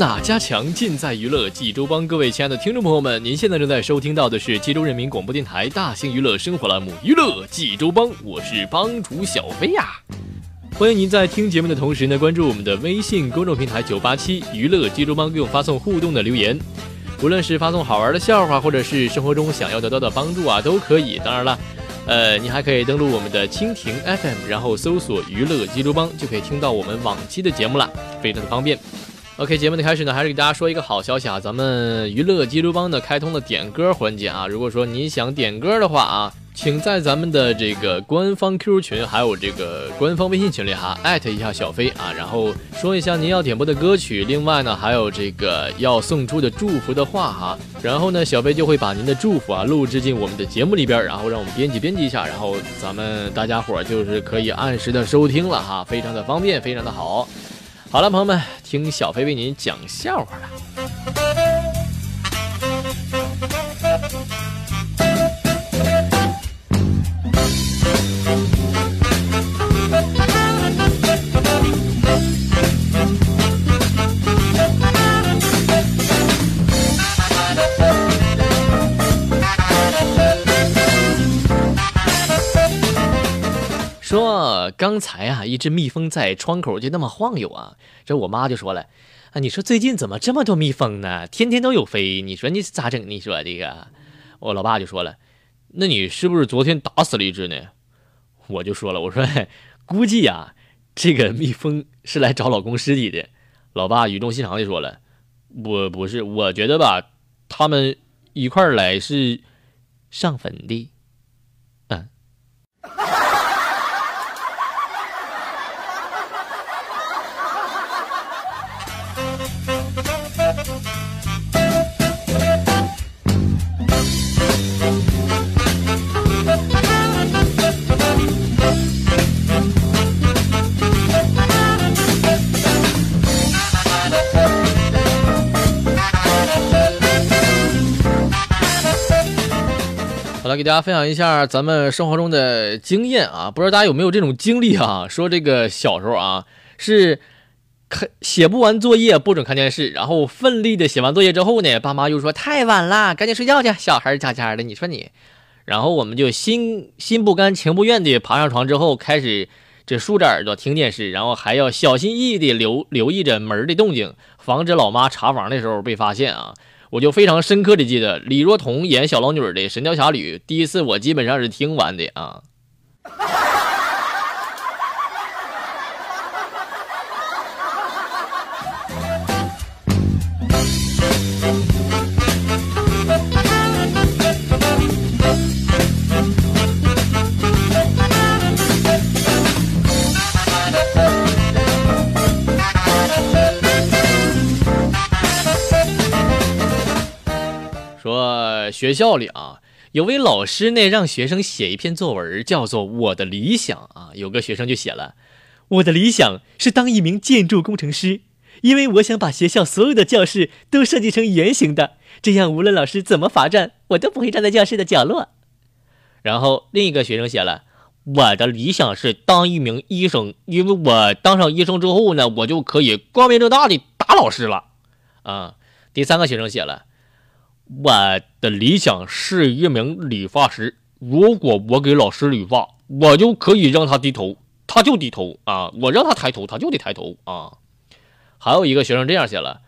哪家强？尽在娱乐济州帮。各位亲爱的听众朋友们，您现在正在收听到的是济州人民广播电台大型娱乐生活栏目《娱乐济州帮》，我是帮主小飞呀。欢迎您在听节目的同时呢，关注我们的微信公众平台九八七娱乐济州帮，给我发送互动的留言。无论是发送好玩的笑话，或者是生活中想要得到的帮助啊，都可以。当然了，呃，你还可以登录我们的蜻蜓 FM，然后搜索“娱乐济州帮”，就可以听到我们往期的节目了，非常的方便。OK，节目的开始呢，还是给大家说一个好消息啊！咱们娱乐济州帮呢开通了点歌环节啊！如果说你想点歌的话啊，请在咱们的这个官方 QQ 群，还有这个官方微信群里哈，艾特一下小飞啊，然后说一下您要点播的歌曲，另外呢还有这个要送出的祝福的话哈，然后呢小飞就会把您的祝福啊录制进我们的节目里边，然后让我们编辑编辑一下，然后咱们大家伙就是可以按时的收听了哈，非常的方便，非常的好。好了，朋友们，听小飞为您讲笑话了。刚才啊，一只蜜蜂在窗口就那么晃悠啊，这我妈就说了，啊，你说最近怎么这么多蜜蜂呢？天天都有飞，你说你咋整？你说这个，我老爸就说了，那你是不是昨天打死了一只呢？我就说了，我说估计呀，这个蜜蜂是来找老公尸体的。老爸语重心长的说了，我不是，我觉得吧，他们一块儿来是上坟的。来给大家分享一下咱们生活中的经验啊，不知道大家有没有这种经历啊？说这个小时候啊，是看写不完作业不准看电视，然后奋力的写完作业之后呢，爸妈又说太晚了，赶紧睡觉去。小孩家家的，你说你，然后我们就心心不甘情不愿的爬上床之后，开始这竖着耳朵听电视，然后还要小心翼翼的留留意着门的动静，防止老妈查房的时候被发现啊。我就非常深刻的记得李若彤演小龙女的《神雕侠侣》，第一次我基本上是听完的啊。学校里啊，有位老师呢，让学生写一篇作文，叫做《我的理想》啊。有个学生就写了：“我的理想是当一名建筑工程师，因为我想把学校所有的教室都设计成圆形的，这样无论老师怎么罚站，我都不会站在教室的角落。”然后另一个学生写了：“我的理想是当一名医生，因为我当上医生之后呢，我就可以光明正大的打老师了。”啊，第三个学生写了。我的理想是一名理发师。如果我给老师理发，我就可以让他低头，他就低头啊，我让他抬头，他就得抬头啊。还有一个学生这样写了：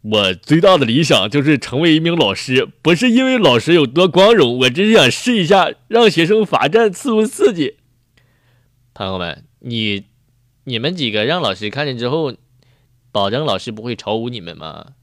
我最大的理想就是成为一名老师，不是因为老师有多光荣，我只是想试一下让学生罚站刺不刺激。朋友们，你你们几个让老师看见之后，保证老师不会嘲侮你们吗？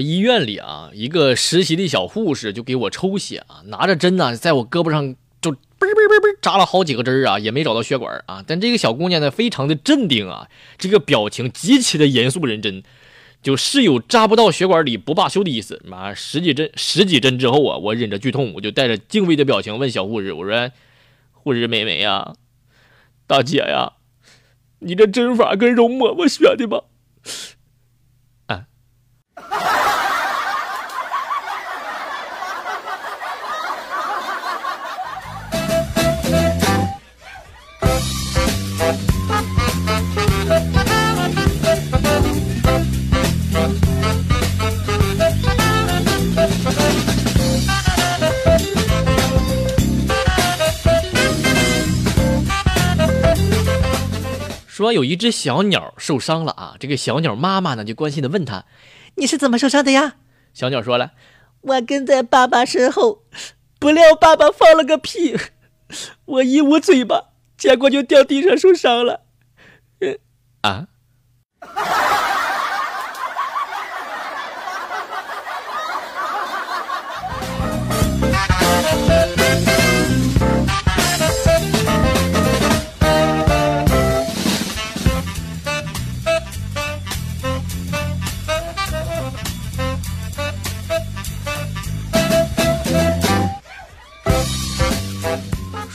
医院里啊，一个实习的小护士就给我抽血啊，拿着针呢，在我胳膊上就嘣嘣嘣嘣扎了好几个针啊，也没找到血管啊。但这个小姑娘呢，非常的镇定啊，这个表情极其的严肃认真，就是有扎不到血管里不罢休的意思。妈，十几针十几针之后啊，我忍着剧痛，我就带着敬畏的表情问小护士：“我说，护士妹妹呀，大姐呀，你这针法跟容嬷嬷学的吧？”说有一只小鸟受伤了啊，这个小鸟妈妈呢就关心的问他：“你是怎么受伤的呀？”小鸟说了：“我跟在爸爸身后，不料爸爸放了个屁，我一捂嘴巴，结果就掉地上受伤了。”啊。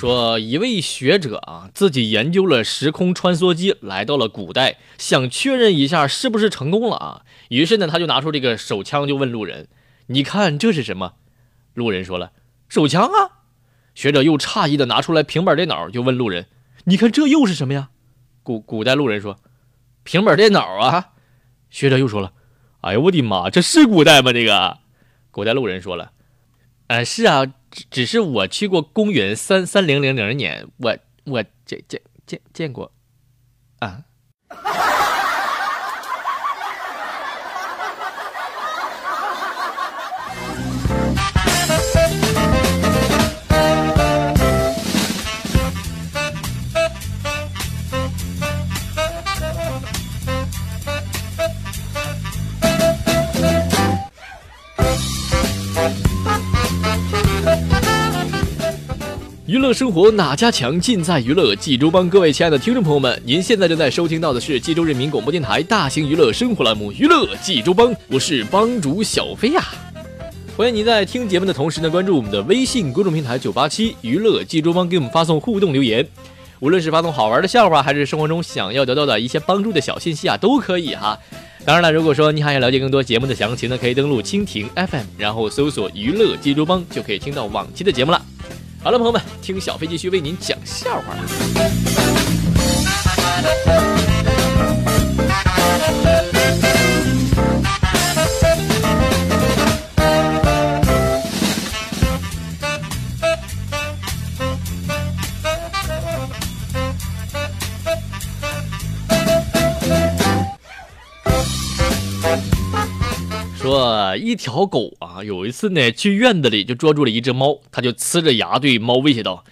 说一位学者啊，自己研究了时空穿梭机，来到了古代，想确认一下是不是成功了啊。于是呢，他就拿出这个手枪，就问路人：“你看这是什么？”路人说了：“手枪啊。”学者又诧异的拿出来平板电脑，就问路人：“你看这又是什么呀？”古古代路人说：“平板电脑啊。”学者又说了：“哎呀，我的妈，这是古代吗？这个？”古代路人说了：“呃，是啊。”只是我去过公园三三零零零年，我我见见见见过，啊。娱乐生活哪家强，尽在娱乐济州帮。各位亲爱的听众朋友们，您现在正在收听到的是济州人民广播电台大型娱乐生活栏目《娱乐济州帮》，我是帮主小飞呀。欢迎您在听节目的同时呢，关注我们的微信公众平台九八七娱乐济州帮，给我们发送互动留言。无论是发送好玩的笑话，还是生活中想要得到的一些帮助的小信息啊，都可以哈。当然了，如果说你还想了解更多节目的详情呢，可以登录蜻蜓 FM，然后搜索“娱乐济州帮”，就可以听到往期的节目了。好了，朋友们，听小飞继续为您讲笑话。说一条狗啊，有一次呢，去院子里就捉住了一只猫，它就呲着牙对猫威胁道：“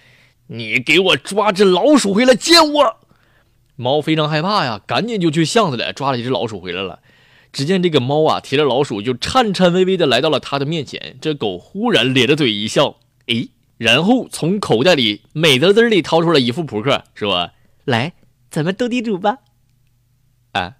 你给我抓只老鼠回来见我！”猫非常害怕呀，赶紧就去巷子里抓了一只老鼠回来了。只见这个猫啊，提着老鼠就颤颤巍巍的来到了它的面前。这狗忽然咧着嘴一笑，哎，然后从口袋里美滋滋里掏出了一副扑克，说：“来，咱们斗地主吧。”啊。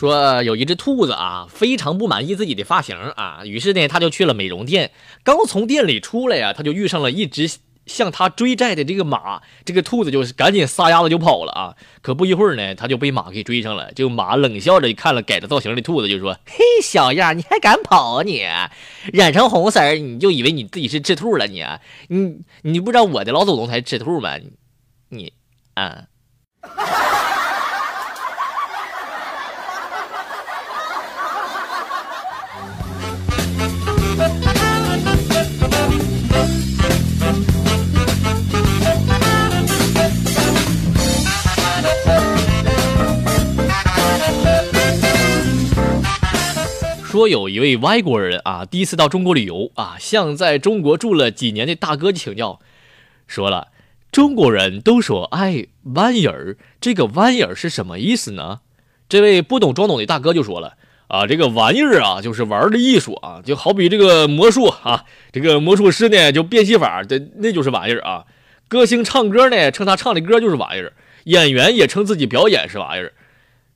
说有一只兔子啊，非常不满意自己的发型啊，于是呢，他就去了美容店。刚从店里出来呀，他就遇上了一只向他追债的这个马。这个兔子就是赶紧撒丫子就跑了啊。可不一会儿呢，他就被马给追上了。就马冷笑着看了改着造型的兔子，就说：“嘿，小样，你还敢跑啊你？染成红色，你就以为你自己是赤兔了你？你你不知道我的老祖宗才是赤兔吗？你啊。”说有一位外国人啊，第一次到中国旅游啊，向在中国住了几年的大哥请教，说了，中国人都说爱玩意儿，这个玩意儿是什么意思呢？这位不懂装懂的大哥就说了，啊，这个玩意儿啊，就是玩的艺术啊，就好比这个魔术啊，这个魔术师呢就变戏法，这那就是玩意儿啊。歌星唱歌呢，称他唱的歌就是玩意儿，演员也称自己表演是玩意儿。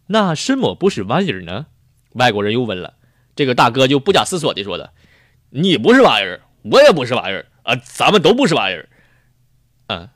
那什么不是玩意儿呢？外国人又问了。这个大哥就不假思索地说的：“你不是玩意儿，我也不是玩意儿啊，咱们都不是玩意儿。”嗯。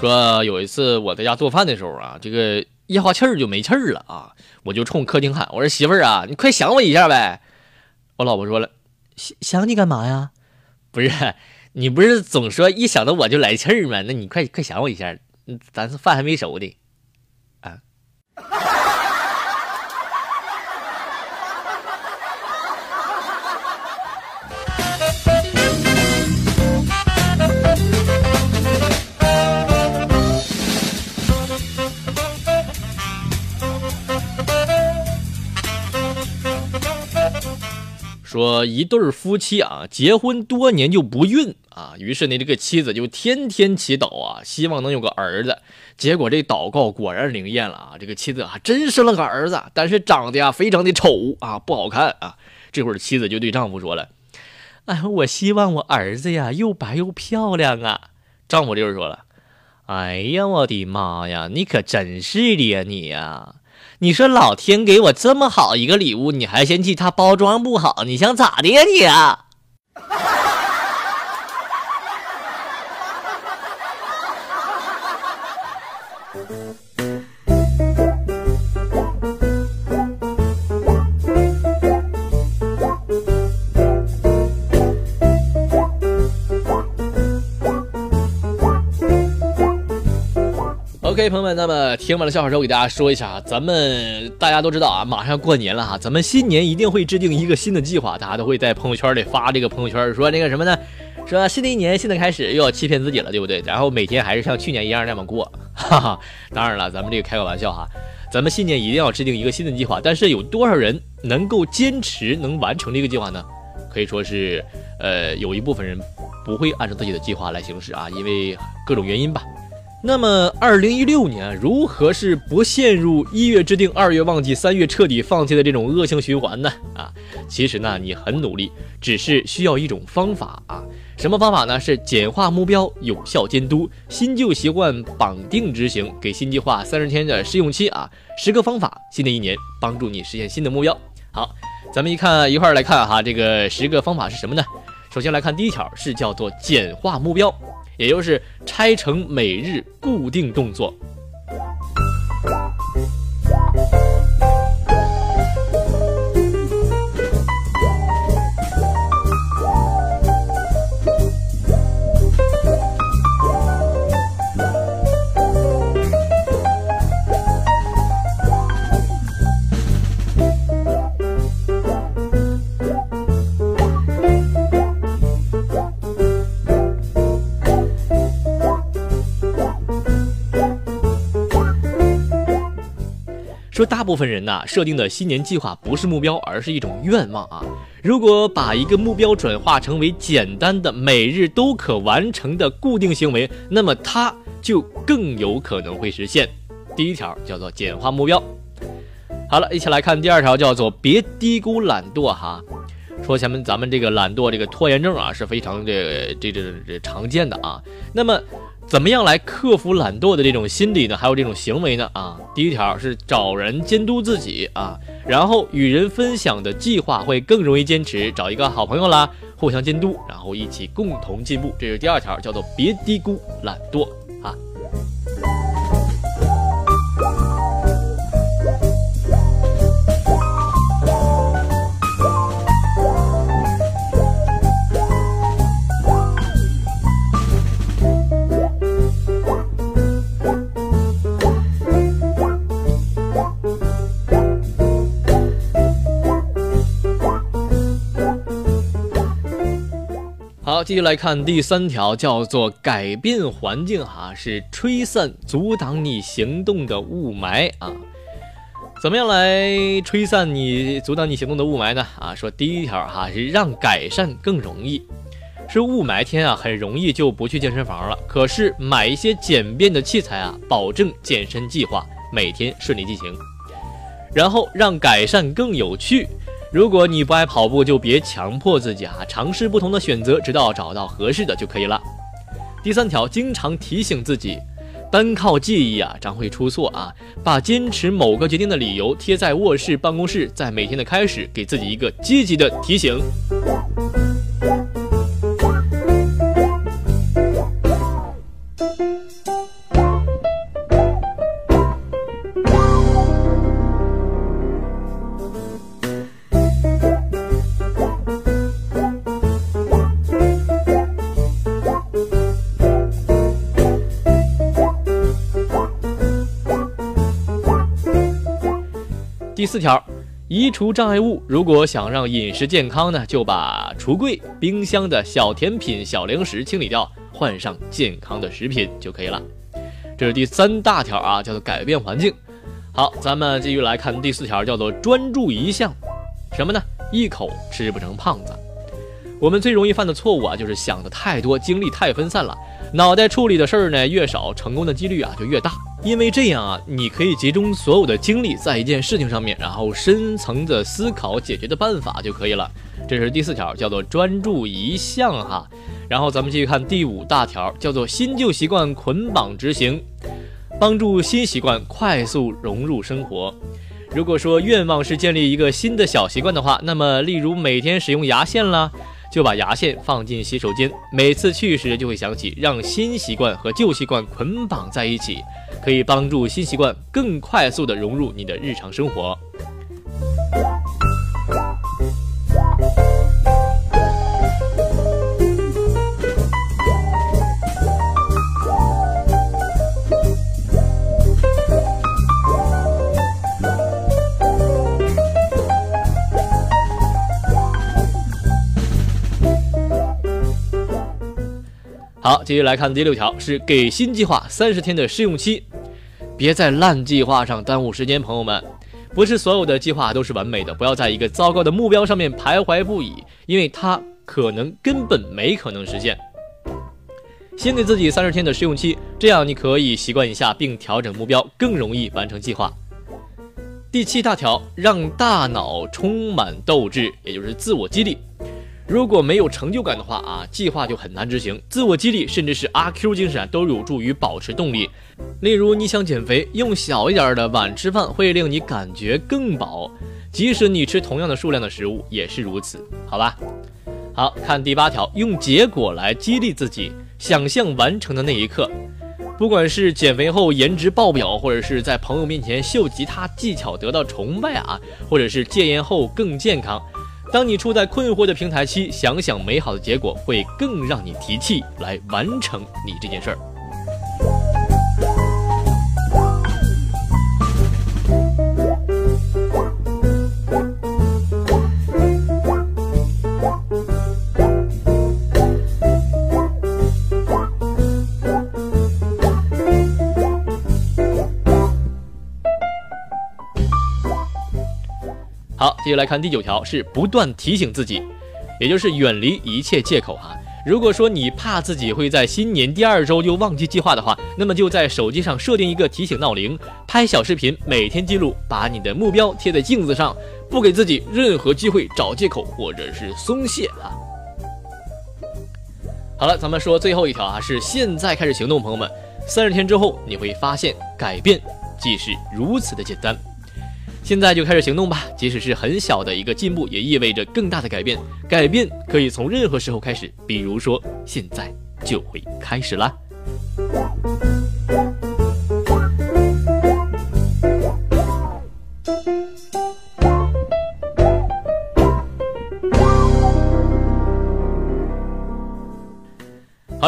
说有一次我在家做饭的时候啊，这个。一哈气儿就没气儿了啊！我就冲客厅喊：“我说媳妇儿啊，你快想我一下呗！”我老婆说了：“想想你干嘛呀？不是你不是总说一想到我就来气儿吗？那你快快想我一下，咱是饭还没熟呢。”啊。说一对夫妻啊，结婚多年就不孕啊，于是呢，这个妻子就天天祈祷啊，希望能有个儿子。结果这祷告果然灵验了啊，这个妻子还真生了个儿子，但是长得呀非常的丑啊，不好看啊。这会儿妻子就对丈夫说了：“哎，我希望我儿子呀又白又漂亮啊。”丈夫就是说了：“哎呀，我的妈呀，你可真是的呀你呀！”你说老天给我这么好一个礼物，你还嫌弃它包装不好？你想咋的呀你啊？OK，朋友们，那么听完了笑话之后，给大家说一下啊，咱们大家都知道啊，马上过年了哈，咱们新年一定会制定一个新的计划，大家都会在朋友圈里发这个朋友圈，说那个什么呢？说新的一年，新的开始，又要欺骗自己了，对不对？然后每天还是像去年一样那么过，哈哈。当然了，咱们这个开个玩笑哈，咱们新年一定要制定一个新的计划，但是有多少人能够坚持能完成这个计划呢？可以说是，呃，有一部分人不会按照自己的计划来行事啊，因为各种原因吧。那么，二零一六年如何是不陷入一月制定、二月忘记、三月彻底放弃的这种恶性循环呢？啊，其实呢，你很努力，只是需要一种方法啊。什么方法呢？是简化目标、有效监督、新旧习惯绑定执行，给新计划三十天的试用期啊。十个方法，新的一年帮助你实现新的目标。好，咱们一看一块儿来看哈，这个十个方法是什么呢？首先来看第一条，是叫做简化目标。也就是拆成每日固定动作。说大部分人呐设定的新年计划不是目标，而是一种愿望啊。如果把一个目标转化成为简单的每日都可完成的固定行为，那么它就更有可能会实现。第一条叫做简化目标。好了，一起来看第二条，叫做别低估懒惰哈。说前面咱们这个懒惰这个拖延症啊是非常这这这这常见的啊。那么怎么样来克服懒惰的这种心理呢？还有这种行为呢？啊，第一条是找人监督自己啊，然后与人分享的计划会更容易坚持，找一个好朋友啦，互相监督，然后一起共同进步。这是第二条，叫做别低估懒惰好，继续来看第三条，叫做改变环境哈，是吹散阻挡你行动的雾霾啊。怎么样来吹散你阻挡你行动的雾霾呢？啊，说第一条哈是让改善更容易，是雾霾天啊，很容易就不去健身房了。可是买一些简便的器材啊，保证健身计划每天顺利进行。然后让改善更有趣。如果你不爱跑步，就别强迫自己啊，尝试不同的选择，直到找到合适的就可以了。第三条，经常提醒自己，单靠记忆啊，常会出错啊。把坚持某个决定的理由贴在卧室、办公室，在每天的开始，给自己一个积极的提醒。四条，移除障碍物。如果想让饮食健康呢，就把橱柜、冰箱的小甜品、小零食清理掉，换上健康的食品就可以了。这是第三大条啊，叫做改变环境。好，咱们继续来看第四条，叫做专注一项，什么呢？一口吃不成胖子。我们最容易犯的错误啊，就是想的太多，精力太分散了，脑袋处理的事儿呢越少，成功的几率啊就越大。因为这样啊，你可以集中所有的精力在一件事情上面，然后深层的思考解决的办法就可以了。这是第四条，叫做专注一项哈。然后咱们继续看第五大条，叫做新旧习惯捆绑执行，帮助新习惯快速融入生活。如果说愿望是建立一个新的小习惯的话，那么例如每天使用牙线啦。就把牙线放进洗手间，每次去时就会想起，让新习惯和旧习惯捆绑在一起，可以帮助新习惯更快速的融入你的日常生活。好，继续来看第六条，是给新计划三十天的试用期，别在烂计划上耽误时间，朋友们，不是所有的计划都是完美的，不要在一个糟糕的目标上面徘徊不已，因为它可能根本没可能实现。先给自己三十天的试用期，这样你可以习惯一下并调整目标，更容易完成计划。第七大条，让大脑充满斗志，也就是自我激励。如果没有成就感的话啊，计划就很难执行。自我激励甚至是阿 Q 精神都有助于保持动力。例如，你想减肥，用小一点的碗吃饭会令你感觉更饱，即使你吃同样的数量的食物也是如此，好吧？好看第八条，用结果来激励自己，想象完成的那一刻。不管是减肥后颜值爆表，或者是在朋友面前秀吉他技巧得到崇拜啊，或者是戒烟后更健康。当你处在困惑的平台期，想想美好的结果，会更让你提气来完成你这件事儿。好，接下来看第九条，是不断提醒自己，也就是远离一切借口哈。如果说你怕自己会在新年第二周就忘记计划的话，那么就在手机上设定一个提醒闹铃，拍小视频，每天记录，把你的目标贴在镜子上，不给自己任何机会找借口或者是松懈啊。好了，咱们说最后一条啊，是现在开始行动，朋友们，三十天之后你会发现改变既是如此的简单。现在就开始行动吧，即使是很小的一个进步，也意味着更大的改变。改变可以从任何时候开始，比如说现在就会开始啦。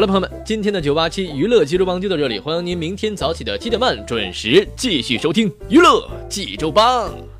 了，朋友们，今天的九八七娱乐济州帮就到这里，欢迎您明天早起的七点半准时继续收听娱乐济州帮。